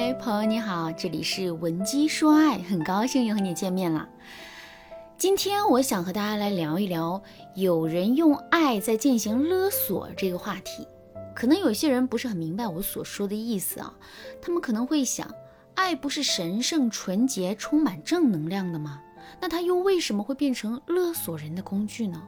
嗨，朋友你好，这里是文姬说爱，很高兴又和你见面了。今天我想和大家来聊一聊，有人用爱在进行勒索这个话题。可能有些人不是很明白我所说的意思啊，他们可能会想，爱不是神圣、纯洁、充满正能量的吗？那它又为什么会变成勒索人的工具呢？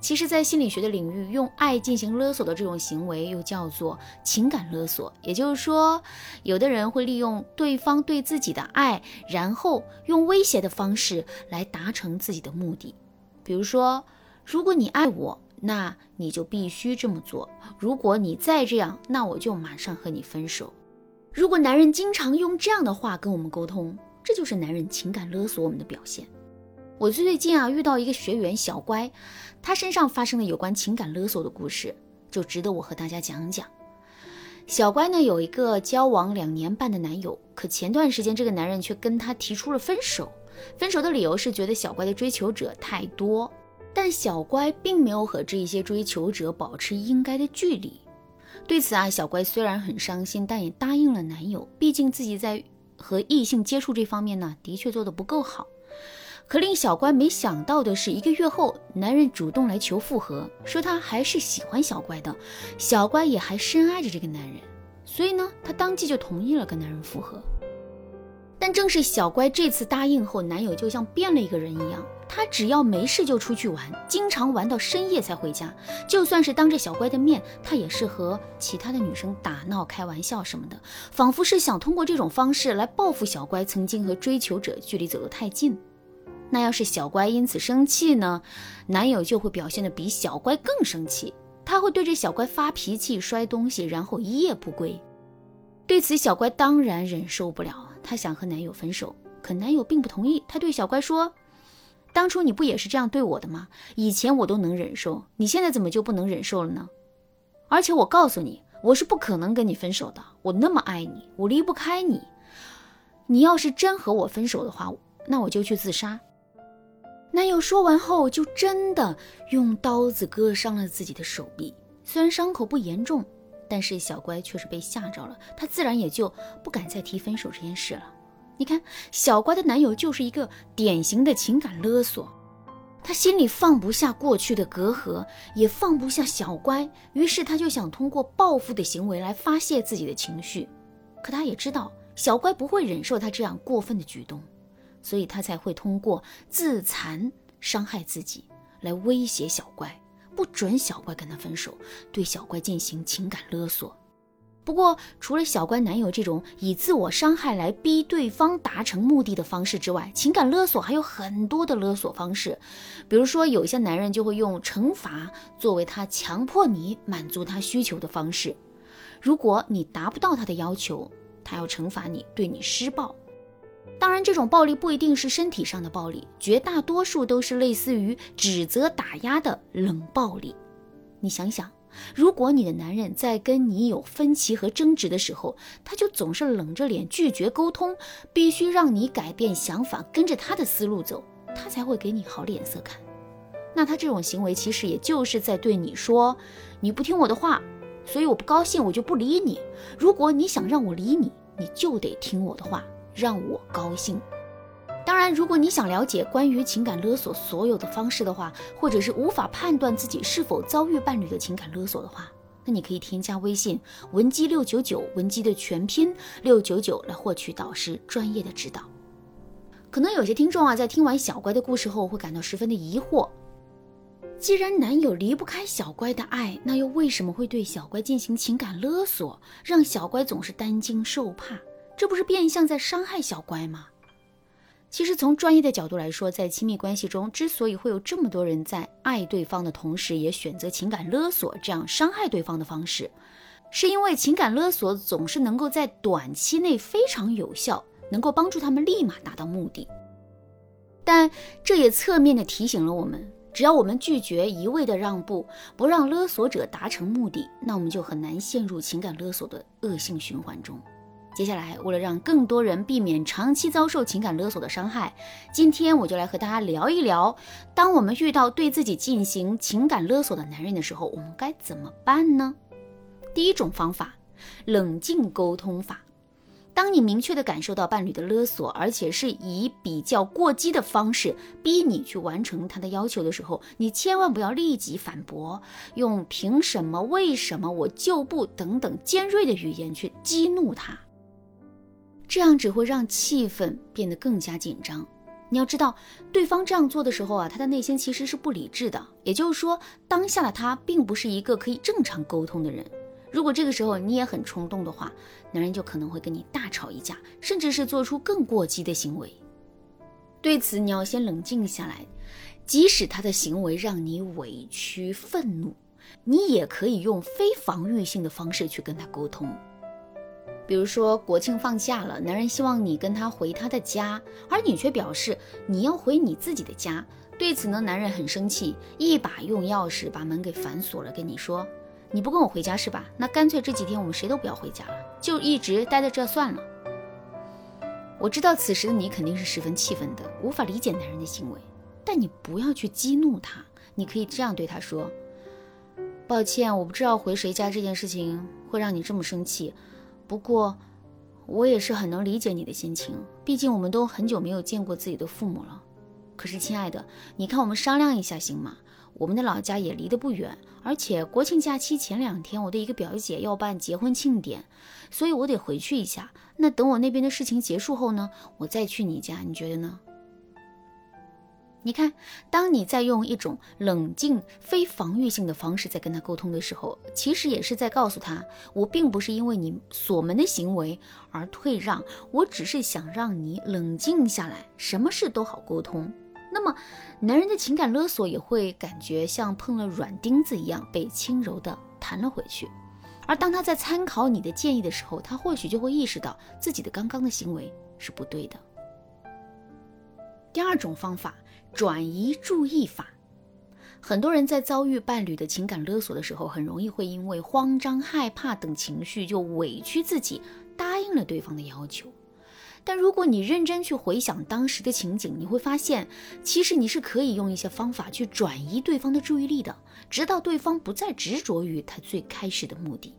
其实，在心理学的领域，用爱进行勒索的这种行为又叫做情感勒索。也就是说，有的人会利用对方对自己的爱，然后用威胁的方式来达成自己的目的。比如说，如果你爱我，那你就必须这么做；如果你再这样，那我就马上和你分手。如果男人经常用这样的话跟我们沟通，这就是男人情感勒索我们的表现。我最近啊遇到一个学员小乖，他身上发生的有关情感勒索的故事，就值得我和大家讲讲。小乖呢有一个交往两年半的男友，可前段时间这个男人却跟他提出了分手。分手的理由是觉得小乖的追求者太多，但小乖并没有和这些追求者保持应该的距离。对此啊，小乖虽然很伤心，但也答应了男友，毕竟自己在和异性接触这方面呢，的确做得不够好。可令小乖没想到的是，一个月后，男人主动来求复合，说他还是喜欢小乖的，小乖也还深爱着这个男人，所以呢，他当即就同意了跟男人复合。但正是小乖这次答应后，男友就像变了一个人一样，他只要没事就出去玩，经常玩到深夜才回家，就算是当着小乖的面，他也是和其他的女生打闹、开玩笑什么的，仿佛是想通过这种方式来报复小乖曾经和追求者距离走得太近。那要是小乖因此生气呢？男友就会表现得比小乖更生气，他会对着小乖发脾气、摔东西，然后一夜不归。对此，小乖当然忍受不了，她想和男友分手，可男友并不同意。他对小乖说：“当初你不也是这样对我的吗？以前我都能忍受，你现在怎么就不能忍受了呢？而且我告诉你，我是不可能跟你分手的。我那么爱你，我离不开你。你要是真和我分手的话，那我就去自杀。”男友说完后，就真的用刀子割伤了自己的手臂。虽然伤口不严重，但是小乖却是被吓着了，她自然也就不敢再提分手这件事了。你看，小乖的男友就是一个典型的情感勒索，他心里放不下过去的隔阂，也放不下小乖，于是他就想通过报复的行为来发泄自己的情绪。可他也知道，小乖不会忍受他这样过分的举动。所以他才会通过自残伤害自己，来威胁小乖，不准小乖跟他分手，对小乖进行情感勒索。不过，除了小乖男友这种以自我伤害来逼对方达成目的的方式之外，情感勒索还有很多的勒索方式。比如说，有些男人就会用惩罚作为他强迫你满足他需求的方式。如果你达不到他的要求，他要惩罚你，对你施暴。当然，这种暴力不一定是身体上的暴力，绝大多数都是类似于指责、打压的冷暴力。你想想，如果你的男人在跟你有分歧和争执的时候，他就总是冷着脸拒绝沟通，必须让你改变想法，跟着他的思路走，他才会给你好脸色看。那他这种行为其实也就是在对你说：“你不听我的话，所以我不高兴，我就不理你。如果你想让我理你，你就得听我的话。”让我高兴。当然，如果你想了解关于情感勒索所有的方式的话，或者是无法判断自己是否遭遇伴侣的情感勒索的话，那你可以添加微信文姬六九九，文姬的全拼六九九来获取导师专业的指导。可能有些听众啊，在听完小乖的故事后，会感到十分的疑惑：既然男友离不开小乖的爱，那又为什么会对小乖进行情感勒索，让小乖总是担惊受怕？这不是变相在伤害小乖吗？其实从专业的角度来说，在亲密关系中，之所以会有这么多人在爱对方的同时，也选择情感勒索这样伤害对方的方式，是因为情感勒索总是能够在短期内非常有效，能够帮助他们立马达到目的。但这也侧面的提醒了我们，只要我们拒绝一味的让步，不让勒索者达成目的，那我们就很难陷入情感勒索的恶性循环中。接下来，为了让更多人避免长期遭受情感勒索的伤害，今天我就来和大家聊一聊，当我们遇到对自己进行情感勒索的男人的时候，我们该怎么办呢？第一种方法，冷静沟通法。当你明确的感受到伴侣的勒索，而且是以比较过激的方式逼你去完成他的要求的时候，你千万不要立即反驳，用“凭什么”“为什么”“我就不”等等尖锐的语言去激怒他，这样只会让气氛变得更加紧张。你要知道，对方这样做的时候啊，他的内心其实是不理智的，也就是说，当下的他并不是一个可以正常沟通的人。如果这个时候你也很冲动的话，男人就可能会跟你大吵一架，甚至是做出更过激的行为。对此，你要先冷静下来。即使他的行为让你委屈、愤怒，你也可以用非防御性的方式去跟他沟通。比如说，国庆放假了，男人希望你跟他回他的家，而你却表示你要回你自己的家。对此呢，男人很生气，一把用钥匙把门给反锁了，跟你说。你不跟我回家是吧？那干脆这几天我们谁都不要回家了，就一直待在这算了。我知道此时的你肯定是十分气愤的，无法理解男人的行为，但你不要去激怒他。你可以这样对他说：“抱歉，我不知道回谁家这件事情会让你这么生气，不过我也是很能理解你的心情，毕竟我们都很久没有见过自己的父母了。可是，亲爱的，你看我们商量一下行吗？”我们的老家也离得不远，而且国庆假期前两天，我的一个表姐要办结婚庆典，所以我得回去一下。那等我那边的事情结束后呢，我再去你家，你觉得呢？你看，当你在用一种冷静、非防御性的方式在跟他沟通的时候，其实也是在告诉他，我并不是因为你锁门的行为而退让，我只是想让你冷静下来，什么事都好沟通。那么，男人的情感勒索也会感觉像碰了软钉子一样被轻柔地弹了回去。而当他在参考你的建议的时候，他或许就会意识到自己的刚刚的行为是不对的。第二种方法，转移注意法。很多人在遭遇伴侣的情感勒索的时候，很容易会因为慌张、害怕等情绪，就委屈自己，答应了对方的要求。但如果你认真去回想当时的情景，你会发现，其实你是可以用一些方法去转移对方的注意力的，直到对方不再执着于他最开始的目的。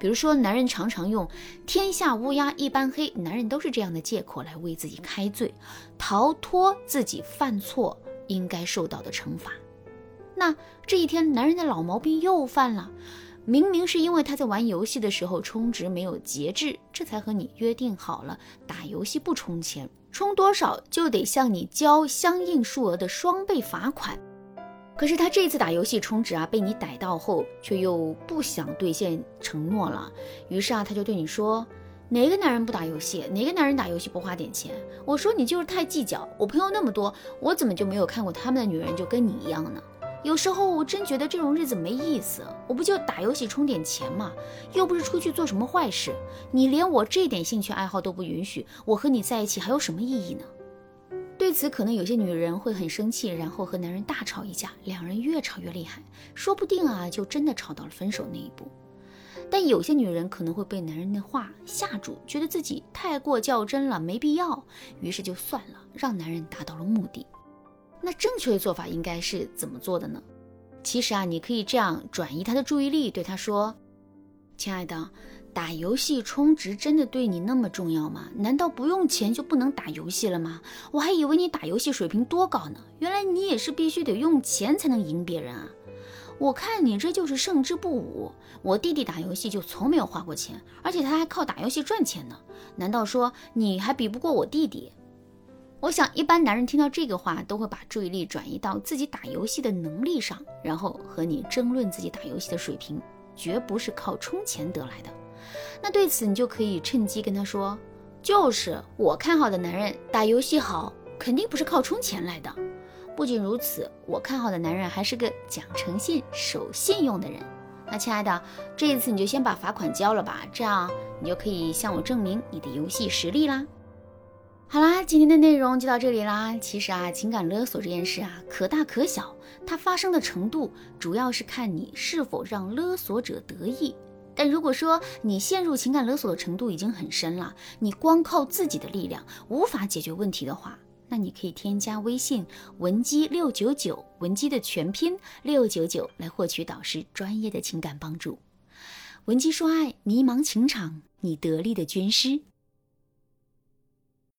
比如说，男人常常用“天下乌鸦一般黑”，男人都是这样的借口来为自己开罪，逃脱自己犯错应该受到的惩罚。那这一天，男人的老毛病又犯了。明明是因为他在玩游戏的时候充值没有节制，这才和你约定好了打游戏不充钱，充多少就得向你交相应数额的双倍罚款。可是他这次打游戏充值啊，被你逮到后，却又不想兑现承诺了。于是啊，他就对你说：“哪个男人不打游戏？哪个男人打游戏不花点钱？”我说：“你就是太计较。我朋友那么多，我怎么就没有看过他们的女人就跟你一样呢？”有时候我真觉得这种日子没意思，我不就打游戏充点钱吗？又不是出去做什么坏事。你连我这点兴趣爱好都不允许，我和你在一起还有什么意义呢？对此，可能有些女人会很生气，然后和男人大吵一架，两人越吵越厉害，说不定啊，就真的吵到了分手那一步。但有些女人可能会被男人的话吓住，觉得自己太过较真了，没必要，于是就算了，让男人达到了目的。那正确的做法应该是怎么做的呢？其实啊，你可以这样转移他的注意力，对他说：“亲爱的，打游戏充值真的对你那么重要吗？难道不用钱就不能打游戏了吗？我还以为你打游戏水平多高呢，原来你也是必须得用钱才能赢别人啊！我看你这就是胜之不武。我弟弟打游戏就从没有花过钱，而且他还靠打游戏赚钱呢。难道说你还比不过我弟弟？”我想，一般男人听到这个话，都会把注意力转移到自己打游戏的能力上，然后和你争论自己打游戏的水平，绝不是靠充钱得来的。那对此，你就可以趁机跟他说：“就是我看好的男人打游戏好，肯定不是靠充钱来的。不仅如此，我看好的男人还是个讲诚信、守信用的人。那亲爱的，这一次你就先把罚款交了吧，这样你就可以向我证明你的游戏实力啦。”好啦，今天的内容就到这里啦。其实啊，情感勒索这件事啊，可大可小，它发生的程度主要是看你是否让勒索者得意。但如果说你陷入情感勒索的程度已经很深了，你光靠自己的力量无法解决问题的话，那你可以添加微信文姬六九九，文姬的全拼六九九，来获取导师专业的情感帮助。文姬说爱，迷茫情场，你得力的军师。